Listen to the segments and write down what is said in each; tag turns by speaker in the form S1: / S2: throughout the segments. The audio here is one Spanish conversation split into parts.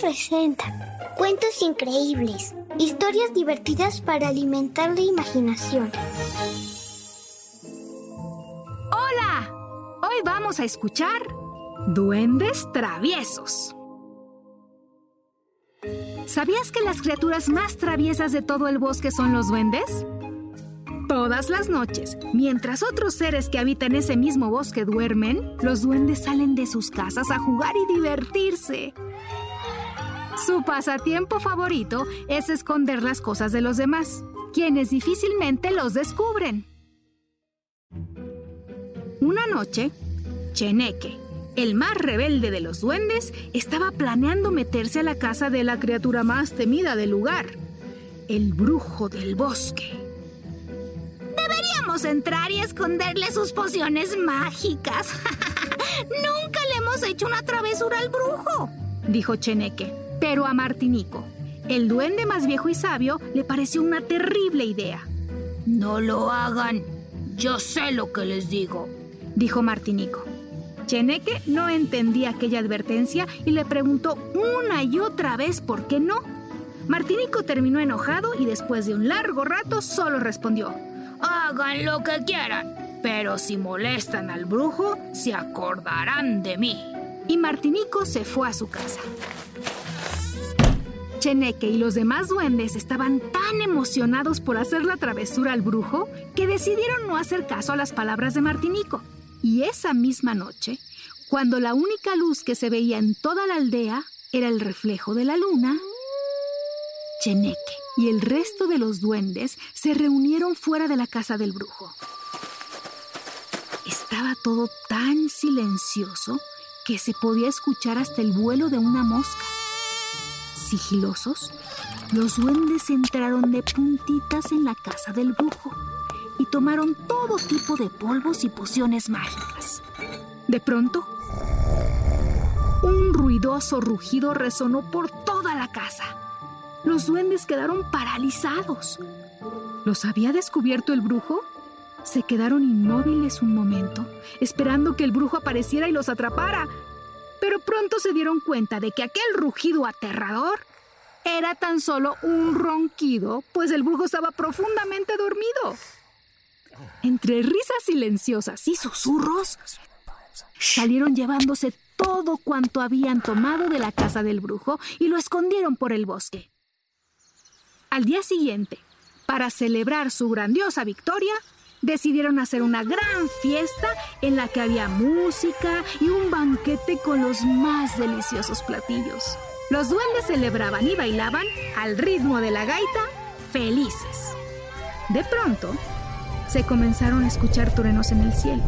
S1: Presenta cuentos increíbles, historias divertidas para alimentar la imaginación.
S2: ¡Hola! Hoy vamos a escuchar Duendes Traviesos. ¿Sabías que las criaturas más traviesas de todo el bosque son los duendes? Todas las noches, mientras otros seres que habitan ese mismo bosque duermen, los duendes salen de sus casas a jugar y divertirse. Su pasatiempo favorito es esconder las cosas de los demás, quienes difícilmente los descubren. Una noche, Cheneque, el más rebelde de los duendes, estaba planeando meterse a la casa de la criatura más temida del lugar, el brujo del bosque. Deberíamos entrar y esconderle sus pociones mágicas. Nunca le hemos hecho una travesura al brujo, dijo Cheneque. Pero a Martinico, el duende más viejo y sabio, le pareció una terrible idea. No lo hagan. Yo sé lo que les digo, dijo Martinico. Cheneque no entendía aquella advertencia y le preguntó una y otra vez por qué no. Martinico terminó enojado y después de un largo rato solo respondió: Hagan lo que quieran, pero si molestan al brujo, se acordarán de mí. Y Martinico se fue a su casa. Cheneque y los demás duendes estaban tan emocionados por hacer la travesura al brujo que decidieron no hacer caso a las palabras de Martinico. Y esa misma noche, cuando la única luz que se veía en toda la aldea era el reflejo de la luna, Cheneque y el resto de los duendes se reunieron fuera de la casa del brujo. Estaba todo tan silencioso que se podía escuchar hasta el vuelo de una mosca. Sigilosos, los duendes entraron de puntitas en la casa del brujo y tomaron todo tipo de polvos y pociones mágicas. De pronto, un ruidoso rugido resonó por toda la casa. Los duendes quedaron paralizados. ¿Los había descubierto el brujo? Se quedaron inmóviles un momento, esperando que el brujo apareciera y los atrapara. Pronto se dieron cuenta de que aquel rugido aterrador era tan solo un ronquido, pues el brujo estaba profundamente dormido. Entre risas silenciosas y susurros, salieron llevándose todo cuanto habían tomado de la casa del brujo y lo escondieron por el bosque. Al día siguiente, para celebrar su grandiosa victoria, decidieron hacer una gran fiesta en la que había música y un banquete con los más deliciosos platillos. Los duendes celebraban y bailaban al ritmo de la gaita, felices. De pronto, se comenzaron a escuchar truenos en el cielo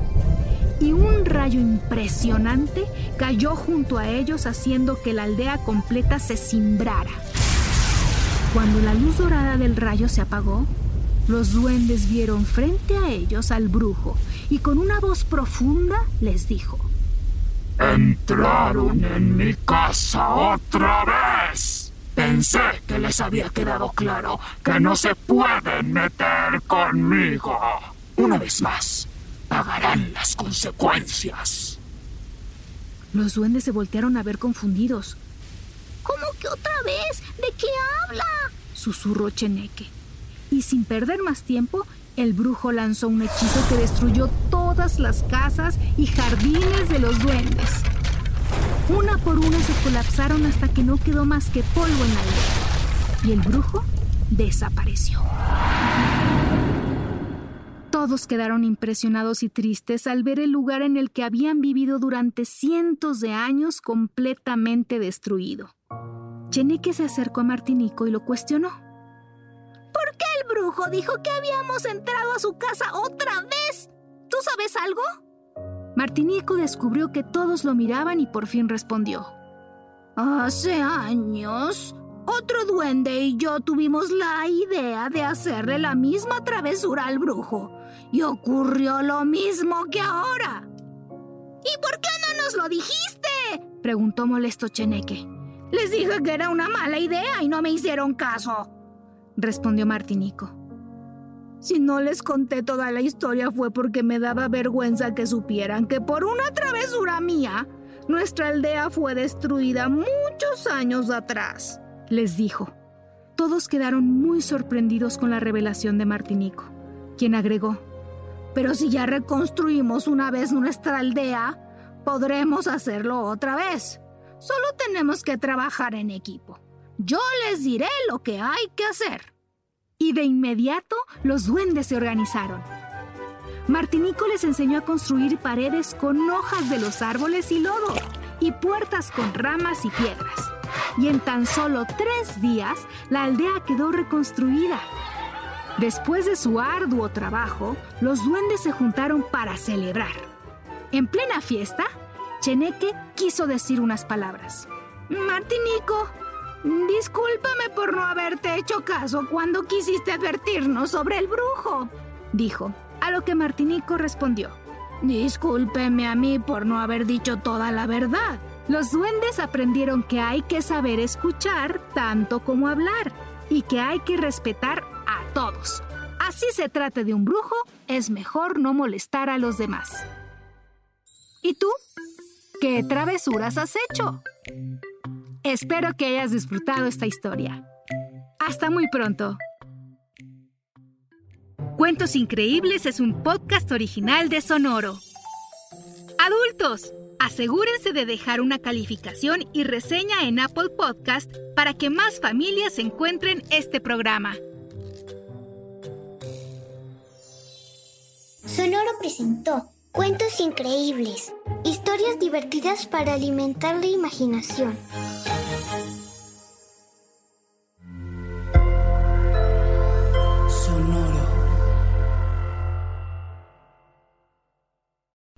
S2: y un rayo impresionante cayó junto a ellos haciendo que la aldea completa se cimbrara. Cuando la luz dorada del rayo se apagó, los duendes vieron frente a ellos al brujo y con una voz profunda les dijo,
S3: Entraron en mi casa otra vez. Pensé que les había quedado claro que no se pueden meter conmigo. Una vez más, pagarán las consecuencias.
S2: Los duendes se voltearon a ver confundidos. ¿Cómo que otra vez? ¿De qué habla? susurró Cheneque. Y sin perder más tiempo, el brujo lanzó un hechizo que destruyó todas las casas y jardines de los duendes. Una por una se colapsaron hasta que no quedó más que polvo en la aldea. Y el brujo desapareció. Todos quedaron impresionados y tristes al ver el lugar en el que habían vivido durante cientos de años completamente destruido. Cheneque se acercó a Martinico y lo cuestionó. ¿Por Aquel brujo dijo que habíamos entrado a su casa otra vez. ¿Tú sabes algo? Martinico descubrió que todos lo miraban y por fin respondió. Hace años, otro duende y yo tuvimos la idea de hacerle la misma travesura al brujo. Y ocurrió lo mismo que ahora. ¿Y por qué no nos lo dijiste? preguntó molesto Cheneque. Les dije que era una mala idea y no me hicieron caso, respondió Martinico. Si no les conté toda la historia fue porque me daba vergüenza que supieran que por una travesura mía, nuestra aldea fue destruida muchos años atrás, les dijo. Todos quedaron muy sorprendidos con la revelación de Martinico, quien agregó, pero si ya reconstruimos una vez nuestra aldea, podremos hacerlo otra vez. Solo tenemos que trabajar en equipo. Yo les diré lo que hay que hacer. Y de inmediato los duendes se organizaron. Martinico les enseñó a construir paredes con hojas de los árboles y lodo, y puertas con ramas y piedras. Y en tan solo tres días, la aldea quedó reconstruida. Después de su arduo trabajo, los duendes se juntaron para celebrar. En plena fiesta, Cheneque quiso decir unas palabras. Martinico, discúlpame por no haberte hecho caso cuando quisiste advertirnos sobre el brujo, dijo, a lo que Martinico respondió. Discúlpeme a mí por no haber dicho toda la verdad. Los duendes aprendieron que hay que saber escuchar tanto como hablar y que hay que respetar a todos. Así se trate de un brujo, es mejor no molestar a los demás. ¿Y tú? ¿Qué travesuras has hecho? Espero que hayas disfrutado esta historia. Hasta muy pronto. Cuentos Increíbles es un podcast original de Sonoro. Adultos, asegúrense de dejar una calificación y reseña en Apple Podcast para que más familias encuentren este programa.
S1: Sonoro presentó Cuentos increíbles, historias divertidas para alimentar la imaginación.